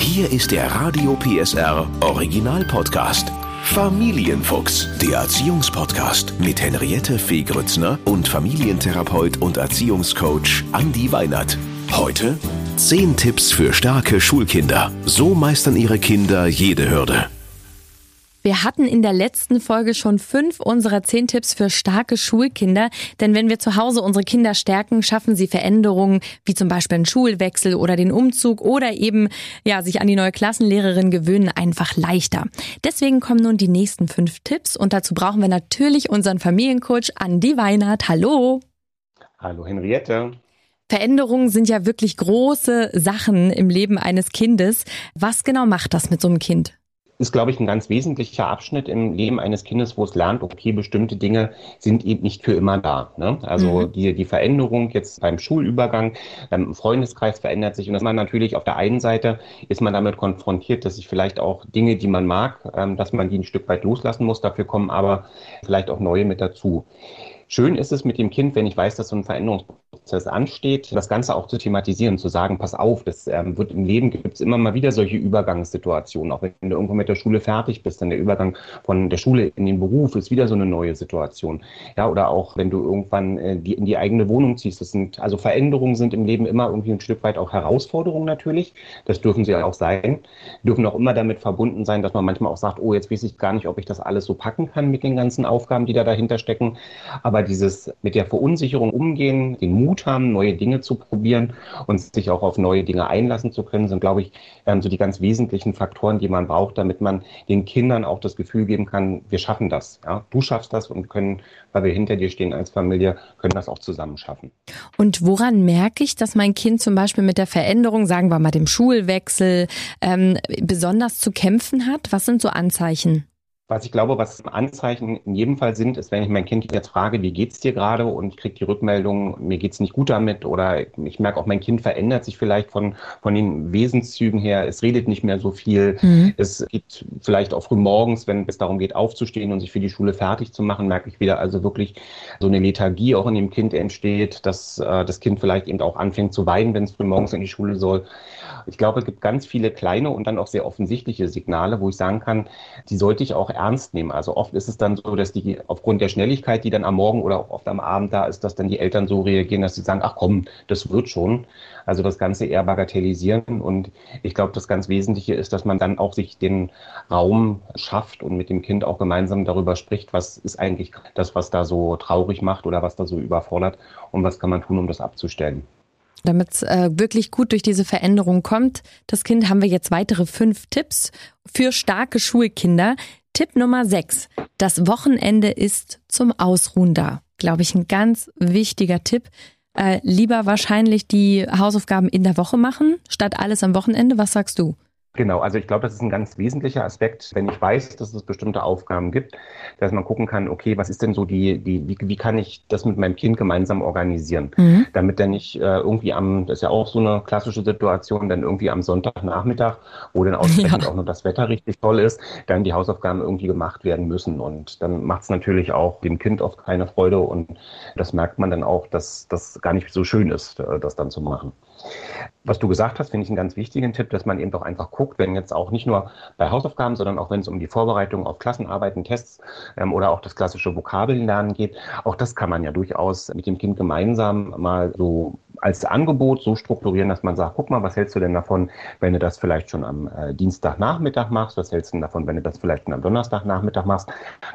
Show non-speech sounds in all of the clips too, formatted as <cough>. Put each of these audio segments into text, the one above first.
Hier ist der Radio PSR Original Podcast. Familienfuchs, der Erziehungspodcast mit Henriette Fee Grützner und Familientherapeut und Erziehungscoach Andi Weinert. Heute 10 Tipps für starke Schulkinder. So meistern ihre Kinder jede Hürde. Wir hatten in der letzten Folge schon fünf unserer zehn Tipps für starke Schulkinder. Denn wenn wir zu Hause unsere Kinder stärken, schaffen sie Veränderungen, wie zum Beispiel einen Schulwechsel oder den Umzug oder eben, ja, sich an die neue Klassenlehrerin gewöhnen, einfach leichter. Deswegen kommen nun die nächsten fünf Tipps und dazu brauchen wir natürlich unseren Familiencoach Andi Weinert. Hallo! Hallo Henriette. Veränderungen sind ja wirklich große Sachen im Leben eines Kindes. Was genau macht das mit so einem Kind? Ist, glaube ich, ein ganz wesentlicher Abschnitt im Leben eines Kindes, wo es lernt, okay, bestimmte Dinge sind eben nicht für immer da. Ne? Also mhm. die, die Veränderung jetzt beim Schulübergang, beim Freundeskreis verändert sich und dass man natürlich auf der einen Seite ist man damit konfrontiert, dass sich vielleicht auch Dinge, die man mag, ähm, dass man die ein Stück weit loslassen muss. Dafür kommen aber vielleicht auch neue mit dazu. Schön ist es mit dem Kind, wenn ich weiß, dass so ein Veränderungsprozess ansteht, das Ganze auch zu thematisieren, zu sagen, pass auf, das ähm, wird im Leben gibt es immer mal wieder solche Übergangssituationen. Auch wenn du irgendwo mit der Schule fertig bist, dann der Übergang von der Schule in den Beruf ist wieder so eine neue Situation. Ja, oder auch wenn du irgendwann äh, die, in die eigene Wohnung ziehst. Das sind, also Veränderungen sind im Leben immer irgendwie ein Stück weit auch Herausforderungen natürlich. Das dürfen sie auch sein. Dürfen auch immer damit verbunden sein, dass man manchmal auch sagt, oh, jetzt weiß ich gar nicht, ob ich das alles so packen kann mit den ganzen Aufgaben, die da dahinter stecken. Aber dieses mit der Verunsicherung umgehen, den Mut haben, neue Dinge zu probieren und sich auch auf neue Dinge einlassen zu können, sind, glaube ich, ähm, so die ganz wesentlichen Faktoren, die man braucht, damit man den Kindern auch das Gefühl geben kann, wir schaffen das. Ja? Du schaffst das und können, weil wir hinter dir stehen als Familie, können das auch zusammen schaffen. Und woran merke ich, dass mein Kind zum Beispiel mit der Veränderung, sagen wir mal dem Schulwechsel, ähm, besonders zu kämpfen hat? Was sind so Anzeichen? Was ich glaube, was Anzeichen in jedem Fall sind, ist, wenn ich mein Kind jetzt frage, wie geht's dir gerade und ich kriege die Rückmeldung, mir geht's nicht gut damit oder ich merke auch, mein Kind verändert sich vielleicht von, von den Wesenszügen her, es redet nicht mehr so viel, mhm. es geht vielleicht auch früh morgens, wenn es darum geht, aufzustehen und sich für die Schule fertig zu machen, merke ich wieder also wirklich so eine Lethargie auch in dem Kind entsteht, dass äh, das Kind vielleicht eben auch anfängt zu weinen, wenn es früh morgens in die Schule soll. Ich glaube, es gibt ganz viele kleine und dann auch sehr offensichtliche Signale, wo ich sagen kann, die sollte ich auch ernst nehmen. Also oft ist es dann so, dass die aufgrund der Schnelligkeit, die dann am Morgen oder auch oft am Abend da ist, dass dann die Eltern so reagieren, dass sie sagen, ach komm, das wird schon. Also das Ganze eher bagatellisieren. Und ich glaube, das ganz Wesentliche ist, dass man dann auch sich den Raum schafft und mit dem Kind auch gemeinsam darüber spricht, was ist eigentlich das, was da so traurig macht oder was da so überfordert und was kann man tun, um das abzustellen. Damit es äh, wirklich gut durch diese Veränderung kommt, das Kind haben wir jetzt weitere fünf Tipps für starke Schulkinder. Tipp Nummer sechs. Das Wochenende ist zum Ausruhen da. Glaube ich, ein ganz wichtiger Tipp. Äh, lieber wahrscheinlich die Hausaufgaben in der Woche machen, statt alles am Wochenende. Was sagst du? Genau, also ich glaube, das ist ein ganz wesentlicher Aspekt, wenn ich weiß, dass es bestimmte Aufgaben gibt, dass man gucken kann, okay, was ist denn so die, die wie, wie kann ich das mit meinem Kind gemeinsam organisieren, mhm. damit dann nicht äh, irgendwie am, das ist ja auch so eine klassische Situation, dann irgendwie am Sonntagnachmittag, wo dann <laughs> ausgerechnet ja. auch noch das Wetter richtig toll ist, dann die Hausaufgaben irgendwie gemacht werden müssen und dann macht es natürlich auch dem Kind oft keine Freude und das merkt man dann auch, dass das gar nicht so schön ist, äh, das dann zu machen. Was du gesagt hast, finde ich einen ganz wichtigen Tipp, dass man eben doch einfach guckt, wenn jetzt auch nicht nur bei Hausaufgaben, sondern auch wenn es um die Vorbereitung auf Klassenarbeiten, Tests ähm, oder auch das klassische Vokabellernen geht, auch das kann man ja durchaus mit dem Kind gemeinsam mal so als Angebot so strukturieren, dass man sagt, guck mal, was hältst du denn davon, wenn du das vielleicht schon am äh, Dienstagnachmittag machst? Was hältst du denn davon, wenn du das vielleicht schon am Donnerstagnachmittag machst?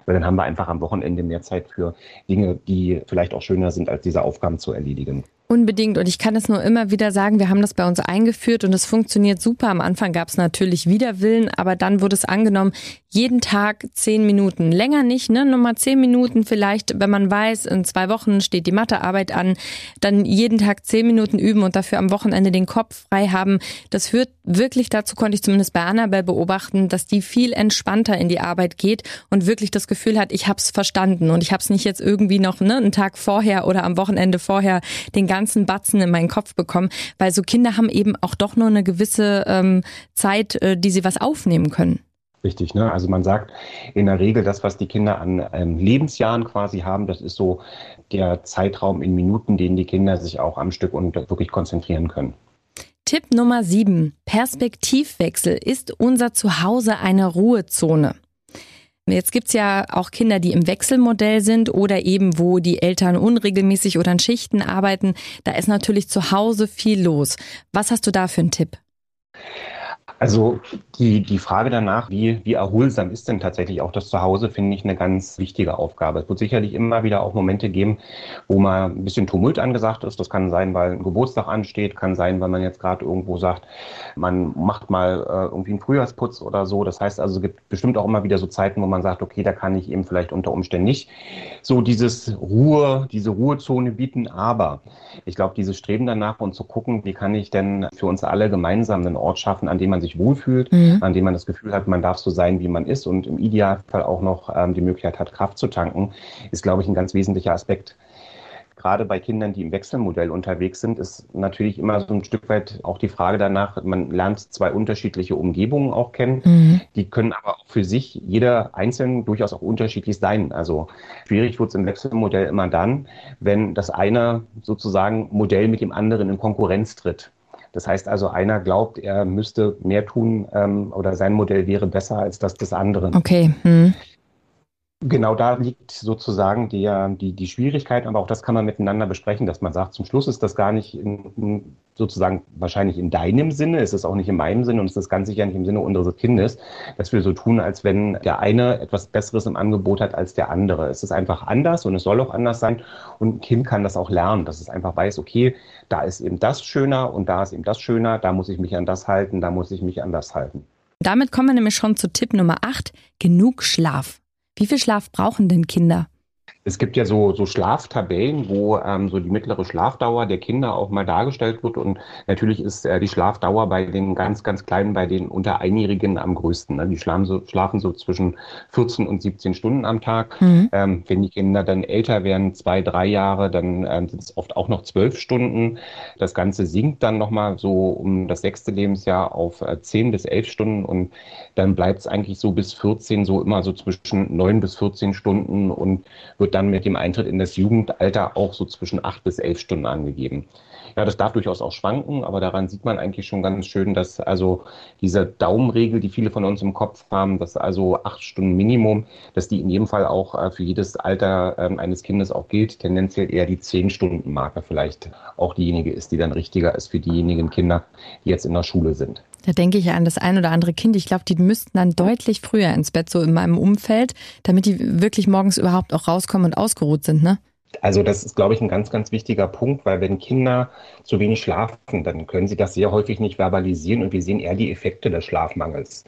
Weil dann haben wir einfach am Wochenende mehr Zeit für Dinge, die vielleicht auch schöner sind, als diese Aufgaben zu erledigen. Unbedingt. Und ich kann es nur immer wieder sagen, wir haben das bei uns eingeführt und es funktioniert super. Am Anfang gab es natürlich Widerwillen, aber dann wurde es angenommen, jeden Tag zehn Minuten. Länger nicht, ne? Nur mal zehn Minuten vielleicht, wenn man weiß, in zwei Wochen steht die Mathearbeit an, dann jeden Tag zehn Minuten üben und dafür am Wochenende den Kopf frei haben. Das führt wirklich dazu, konnte ich zumindest bei Annabelle beobachten, dass die viel entspannter in die Arbeit geht und wirklich das Gefühl hat, ich hab's verstanden und ich hab's nicht jetzt irgendwie noch ne, einen Tag vorher oder am Wochenende vorher den Batzen in meinen Kopf bekommen, weil so Kinder haben eben auch doch nur eine gewisse ähm, Zeit, äh, die sie was aufnehmen können. Richtig, ne? Also man sagt in der Regel, das, was die Kinder an ähm, Lebensjahren quasi haben, das ist so der Zeitraum in Minuten, den die Kinder sich auch am Stück und wirklich konzentrieren können. Tipp Nummer 7. Perspektivwechsel. Ist unser Zuhause eine Ruhezone? Jetzt gibt's ja auch Kinder, die im Wechselmodell sind oder eben, wo die Eltern unregelmäßig oder in Schichten arbeiten. Da ist natürlich zu Hause viel los. Was hast du da für einen Tipp? Also die, die Frage danach, wie, wie erholsam ist denn tatsächlich auch das Zuhause, finde ich eine ganz wichtige Aufgabe. Es wird sicherlich immer wieder auch Momente geben, wo mal ein bisschen Tumult angesagt ist. Das kann sein, weil ein Geburtstag ansteht, kann sein, weil man jetzt gerade irgendwo sagt, man macht mal äh, irgendwie einen Frühjahrsputz oder so. Das heißt also, es gibt bestimmt auch immer wieder so Zeiten, wo man sagt, okay, da kann ich eben vielleicht unter Umständen nicht so dieses Ruhe, diese Ruhezone bieten. Aber ich glaube, dieses Streben danach und zu gucken, wie kann ich denn für uns alle gemeinsam einen Ort schaffen, an dem man sich wohlfühlt, mhm. an dem man das Gefühl hat, man darf so sein, wie man ist und im Idealfall auch noch ähm, die Möglichkeit hat, Kraft zu tanken, ist, glaube ich, ein ganz wesentlicher Aspekt gerade bei Kindern, die im Wechselmodell unterwegs sind, ist natürlich immer so ein Stück weit auch die Frage danach, man lernt zwei unterschiedliche Umgebungen auch kennen. Mhm. Die können aber auch für sich jeder einzeln durchaus auch unterschiedlich sein. Also schwierig wird es im Wechselmodell immer dann, wenn das eine sozusagen Modell mit dem anderen in Konkurrenz tritt. Das heißt also, einer glaubt, er müsste mehr tun ähm, oder sein Modell wäre besser als das des anderen. Okay. Hm. Genau da liegt sozusagen die, die, die Schwierigkeit, aber auch das kann man miteinander besprechen, dass man sagt, zum Schluss ist das gar nicht in, sozusagen wahrscheinlich in deinem Sinne, ist es auch nicht in meinem Sinne und es ist ganz sicher nicht im Sinne unseres Kindes, dass wir so tun, als wenn der eine etwas Besseres im Angebot hat als der andere. Es ist einfach anders und es soll auch anders sein und ein Kind kann das auch lernen, dass es einfach weiß, okay, da ist eben das schöner und da ist eben das schöner, da muss ich mich an das halten, da muss ich mich an das halten. Damit kommen wir nämlich schon zu Tipp Nummer 8, genug Schlaf. Wie viel Schlaf brauchen denn Kinder? Es gibt ja so, so Schlaftabellen, wo ähm, so die mittlere Schlafdauer der Kinder auch mal dargestellt wird. Und natürlich ist äh, die Schlafdauer bei den ganz, ganz Kleinen, bei den unter Einjährigen am größten. Ne? Die schlafen so, schlafen so zwischen 14 und 17 Stunden am Tag. Mhm. Ähm, wenn die Kinder dann älter werden, zwei, drei Jahre, dann ähm, sind es oft auch noch zwölf Stunden. Das Ganze sinkt dann nochmal so um das sechste Lebensjahr auf äh, 10 bis elf Stunden. Und dann bleibt es eigentlich so bis 14, so immer so zwischen neun bis 14 Stunden und wird dann mit dem Eintritt in das Jugendalter auch so zwischen acht bis elf Stunden angegeben. Ja, das darf durchaus auch schwanken, aber daran sieht man eigentlich schon ganz schön, dass also diese Daumenregel, die viele von uns im Kopf haben, dass also acht Stunden Minimum, dass die in jedem Fall auch äh, für jedes Alter ähm, eines Kindes auch gilt. Tendenziell eher die zehn Stunden Marke vielleicht auch diejenige ist, die dann richtiger ist für diejenigen Kinder, die jetzt in der Schule sind. Da denke ich an das ein oder andere Kind. Ich glaube, die müssten dann deutlich früher ins Bett, so in meinem Umfeld, damit die wirklich morgens überhaupt auch rauskommen und ausgeruht sind, ne? Also das ist, glaube ich, ein ganz, ganz wichtiger Punkt, weil wenn Kinder zu wenig schlafen, dann können sie das sehr häufig nicht verbalisieren und wir sehen eher die Effekte des Schlafmangels.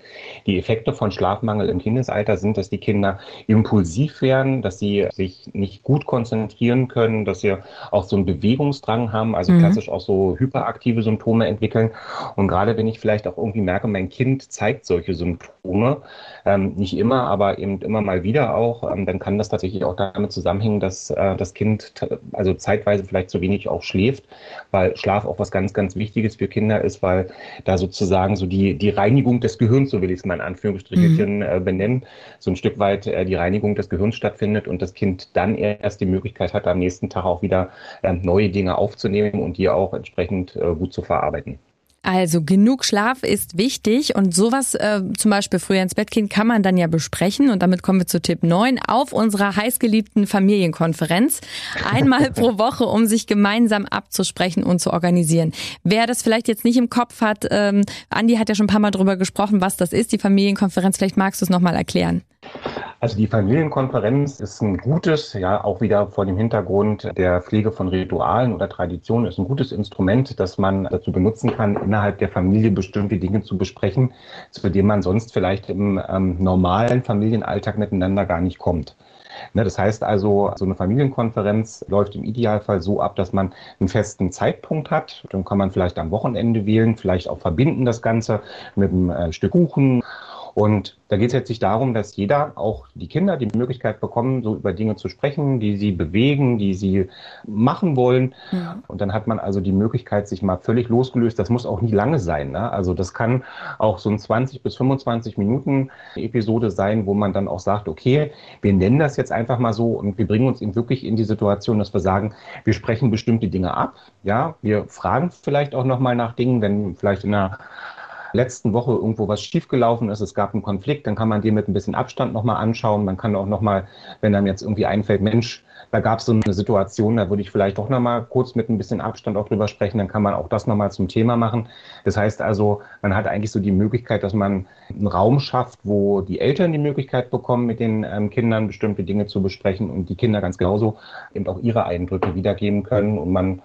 Die Effekte von Schlafmangel im Kindesalter sind, dass die Kinder impulsiv werden, dass sie sich nicht gut konzentrieren können, dass sie auch so einen Bewegungsdrang haben, also mhm. klassisch auch so hyperaktive Symptome entwickeln. Und gerade wenn ich vielleicht auch irgendwie merke, mein Kind zeigt solche Symptome, ähm, nicht immer, aber eben immer mal wieder auch, ähm, dann kann das tatsächlich auch damit zusammenhängen, dass äh, das Kind also zeitweise vielleicht zu wenig auch schläft, weil Schlaf auch was ganz, ganz Wichtiges für Kinder ist, weil da sozusagen so die, die Reinigung des Gehirns, so will ich es mal in Anführungsstrichen mhm. äh, benennen, so ein Stück weit äh, die Reinigung des Gehirns stattfindet und das Kind dann erst die Möglichkeit hat, am nächsten Tag auch wieder äh, neue Dinge aufzunehmen und die auch entsprechend äh, gut zu verarbeiten. Also genug Schlaf ist wichtig und sowas, äh, zum Beispiel früher ins Bett gehen, kann man dann ja besprechen. Und damit kommen wir zu Tipp 9 auf unserer heißgeliebten Familienkonferenz. Einmal <laughs> pro Woche, um sich gemeinsam abzusprechen und zu organisieren. Wer das vielleicht jetzt nicht im Kopf hat, ähm, Andi hat ja schon ein paar Mal drüber gesprochen, was das ist, die Familienkonferenz. Vielleicht magst du es nochmal erklären. Also die Familienkonferenz ist ein gutes, ja auch wieder vor dem Hintergrund der Pflege von Ritualen oder Traditionen, ist ein gutes Instrument, das man dazu benutzen kann, innerhalb der Familie bestimmte Dinge zu besprechen, zu denen man sonst vielleicht im ähm, normalen Familienalltag miteinander gar nicht kommt. Ne, das heißt also, so eine Familienkonferenz läuft im Idealfall so ab, dass man einen festen Zeitpunkt hat. Dann kann man vielleicht am Wochenende wählen, vielleicht auch verbinden das Ganze mit einem äh, Stück Kuchen Und da geht es jetzt nicht darum, dass jeder, auch die Kinder, die Möglichkeit bekommen, so über Dinge zu sprechen, die sie bewegen, die sie machen wollen. Mhm. Und dann hat man also die Möglichkeit, sich mal völlig losgelöst. Das muss auch nie lange sein. Ne? Also das kann auch so ein 20 bis 25 Minuten Episode sein, wo man dann auch sagt, okay, wir nennen das jetzt einfach mal so und wir bringen uns eben wirklich in die Situation, dass wir sagen, wir sprechen bestimmte Dinge ab. Ja, wir fragen vielleicht auch nochmal nach Dingen, wenn vielleicht in einer letzten Woche irgendwo was schiefgelaufen ist, es gab einen Konflikt, dann kann man den mit ein bisschen Abstand nochmal anschauen. Man kann auch nochmal, wenn dann jetzt irgendwie einfällt, Mensch, da gab es so eine Situation, da würde ich vielleicht doch nochmal kurz mit ein bisschen Abstand auch drüber sprechen, dann kann man auch das nochmal zum Thema machen. Das heißt also, man hat eigentlich so die Möglichkeit, dass man einen Raum schafft, wo die Eltern die Möglichkeit bekommen, mit den ähm, Kindern bestimmte Dinge zu besprechen und die Kinder ganz genauso eben auch ihre Eindrücke wiedergeben können und man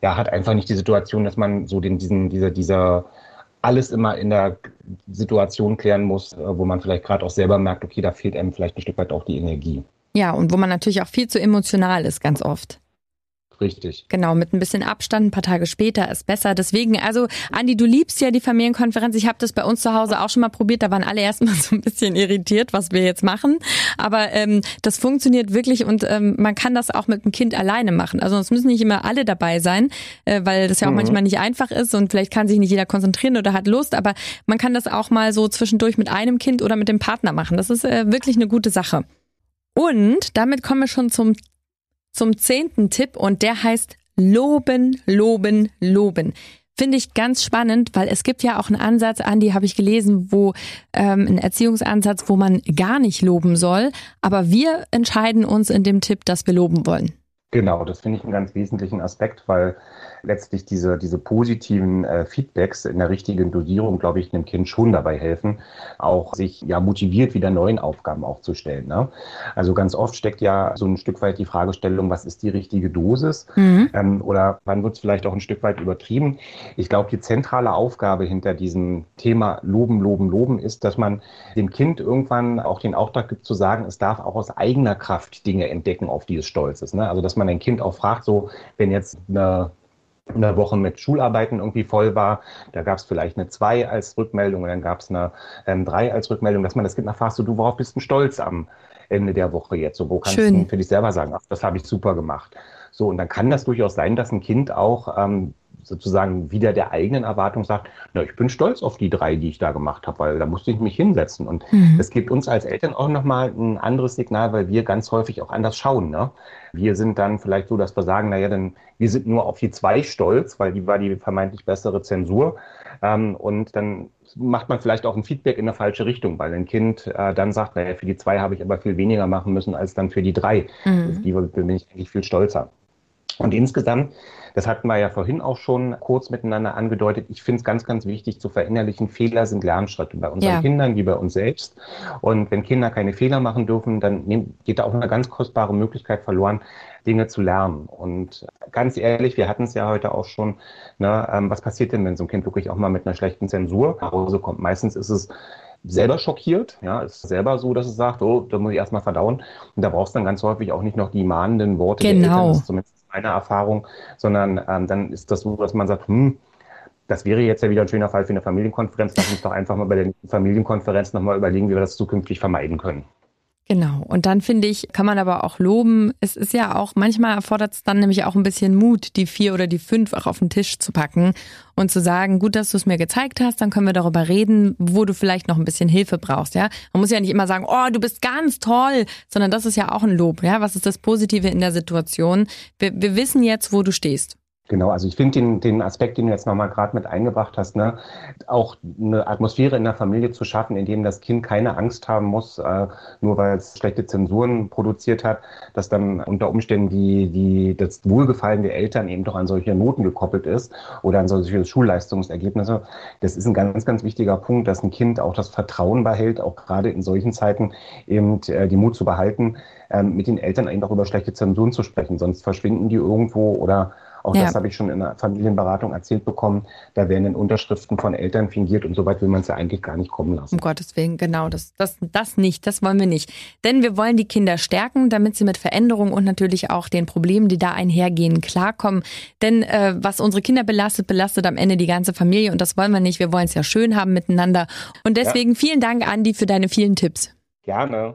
ja, hat einfach nicht die Situation, dass man so den, diesen, dieser, dieser alles immer in der Situation klären muss, äh, wo man vielleicht gerade auch selber merkt, okay, da fehlt einem vielleicht ein Stück weit auch die Energie. Ja, und wo man natürlich auch viel zu emotional ist, ganz oft. Richtig. Genau, mit ein bisschen Abstand, ein paar Tage später ist besser. Deswegen, also Andi, du liebst ja die Familienkonferenz. Ich habe das bei uns zu Hause auch schon mal probiert. Da waren alle erstmal <laughs> so ein bisschen irritiert, was wir jetzt machen. Aber ähm, das funktioniert wirklich und ähm, man kann das auch mit dem Kind alleine machen. Also es müssen nicht immer alle dabei sein, äh, weil das ja auch mhm. manchmal nicht einfach ist und vielleicht kann sich nicht jeder konzentrieren oder hat Lust. Aber man kann das auch mal so zwischendurch mit einem Kind oder mit dem Partner machen. Das ist äh, wirklich eine gute Sache. Und damit kommen wir schon zum zum zehnten Tipp und der heißt Loben, Loben, Loben. Finde ich ganz spannend, weil es gibt ja auch einen Ansatz, Andi, habe ich gelesen, wo ähm, ein Erziehungsansatz, wo man gar nicht loben soll. Aber wir entscheiden uns in dem Tipp, dass wir loben wollen. Genau, das finde ich einen ganz wesentlichen Aspekt, weil letztlich diese, diese positiven äh, Feedbacks in der richtigen Dosierung, glaube ich, einem Kind schon dabei helfen, auch sich ja motiviert wieder neuen Aufgaben auch zu stellen. Ne? Also ganz oft steckt ja so ein Stück weit die Fragestellung, was ist die richtige Dosis? Mhm. Ähm, oder wann wird es vielleicht auch ein Stück weit übertrieben? Ich glaube, die zentrale Aufgabe hinter diesem Thema Loben, Loben, Loben ist, dass man dem Kind irgendwann auch den Auftrag gibt zu sagen, es darf auch aus eigener Kraft Dinge entdecken, auf die es stolz ist. Ne? Also dass man ein Kind auch fragt, so wenn jetzt eine eine Woche mit Schularbeiten irgendwie voll war. Da gab es vielleicht eine 2 als Rückmeldung und dann gab es eine 3 ähm, als Rückmeldung, dass man das Kind nachfragt, so, du, worauf bist du stolz am Ende der Woche jetzt? So, wo kannst Schön. du für dich selber sagen, ach, das habe ich super gemacht. So, und dann kann das durchaus sein, dass ein Kind auch ähm, sozusagen wieder der eigenen Erwartung sagt, na, ich bin stolz auf die drei, die ich da gemacht habe, weil da musste ich mich hinsetzen. Und mhm. das gibt uns als Eltern auch nochmal ein anderes Signal, weil wir ganz häufig auch anders schauen. Ne? Wir sind dann vielleicht so, dass wir sagen, naja, dann wir sind nur auf die zwei stolz, weil die war die vermeintlich bessere Zensur. Ähm, und dann macht man vielleicht auch ein Feedback in eine falsche Richtung, weil ein Kind äh, dann sagt, naja, für die zwei habe ich aber viel weniger machen müssen als dann für die drei. Mhm. Die bin ich eigentlich viel stolzer. Und insgesamt das hatten wir ja vorhin auch schon kurz miteinander angedeutet. Ich finde es ganz, ganz wichtig zu verinnerlichen, Fehler sind Lernschritte bei unseren ja. Kindern wie bei uns selbst. Und wenn Kinder keine Fehler machen dürfen, dann geht da auch eine ganz kostbare Möglichkeit verloren, Dinge zu lernen. Und ganz ehrlich, wir hatten es ja heute auch schon, ne, ähm, was passiert denn, wenn so ein Kind wirklich auch mal mit einer schlechten Zensur nach Hause kommt? Meistens ist es selber schockiert, ja, ist selber so, dass es sagt, oh, da muss ich erstmal verdauen. Und da brauchst du dann ganz häufig auch nicht noch die mahnenden Worte genau. der Eltern. Das ist zumindest meine Erfahrung, sondern ähm, dann ist das so, dass man sagt, hm, das wäre jetzt ja wieder ein schöner Fall für eine Familienkonferenz. Lass uns doch einfach mal bei der Familienkonferenz nochmal überlegen, wie wir das zukünftig vermeiden können. Genau. Und dann finde ich, kann man aber auch loben, es ist ja auch, manchmal erfordert es dann nämlich auch ein bisschen Mut, die vier oder die fünf auch auf den Tisch zu packen und zu sagen, gut, dass du es mir gezeigt hast, dann können wir darüber reden, wo du vielleicht noch ein bisschen Hilfe brauchst, ja. Man muss ja nicht immer sagen, oh, du bist ganz toll, sondern das ist ja auch ein Lob, ja. Was ist das Positive in der Situation? Wir, wir wissen jetzt, wo du stehst. Genau, also ich finde den, den Aspekt, den du jetzt nochmal gerade mit eingebracht hast, ne, auch eine Atmosphäre in der Familie zu schaffen, in dem das Kind keine Angst haben muss, äh, nur weil es schlechte Zensuren produziert hat, dass dann unter Umständen die, die, das Wohlgefallen der Eltern eben doch an solche Noten gekoppelt ist oder an solche Schulleistungsergebnisse. Das ist ein ganz, ganz wichtiger Punkt, dass ein Kind auch das Vertrauen behält, auch gerade in solchen Zeiten eben äh, die Mut zu behalten, äh, mit den Eltern eben auch über schlechte Zensuren zu sprechen, sonst verschwinden die irgendwo oder Auch ja. das habe ich schon in der Familienberatung erzählt bekommen. Da werden in Unterschriften von Eltern fingiert und so weit will man es ja eigentlich gar nicht kommen lassen. Um Gottes Willen, genau, das, das, das nicht, das wollen wir nicht. Denn wir wollen die Kinder stärken, damit sie mit Veränderungen und natürlich auch den Problemen, die da einhergehen, klarkommen. Denn äh, was unsere Kinder belastet, belastet am Ende die ganze Familie und das wollen wir nicht. Wir wollen es ja schön haben miteinander. Und deswegen ja. vielen Dank, Andi, für deine vielen Tipps. Gerne.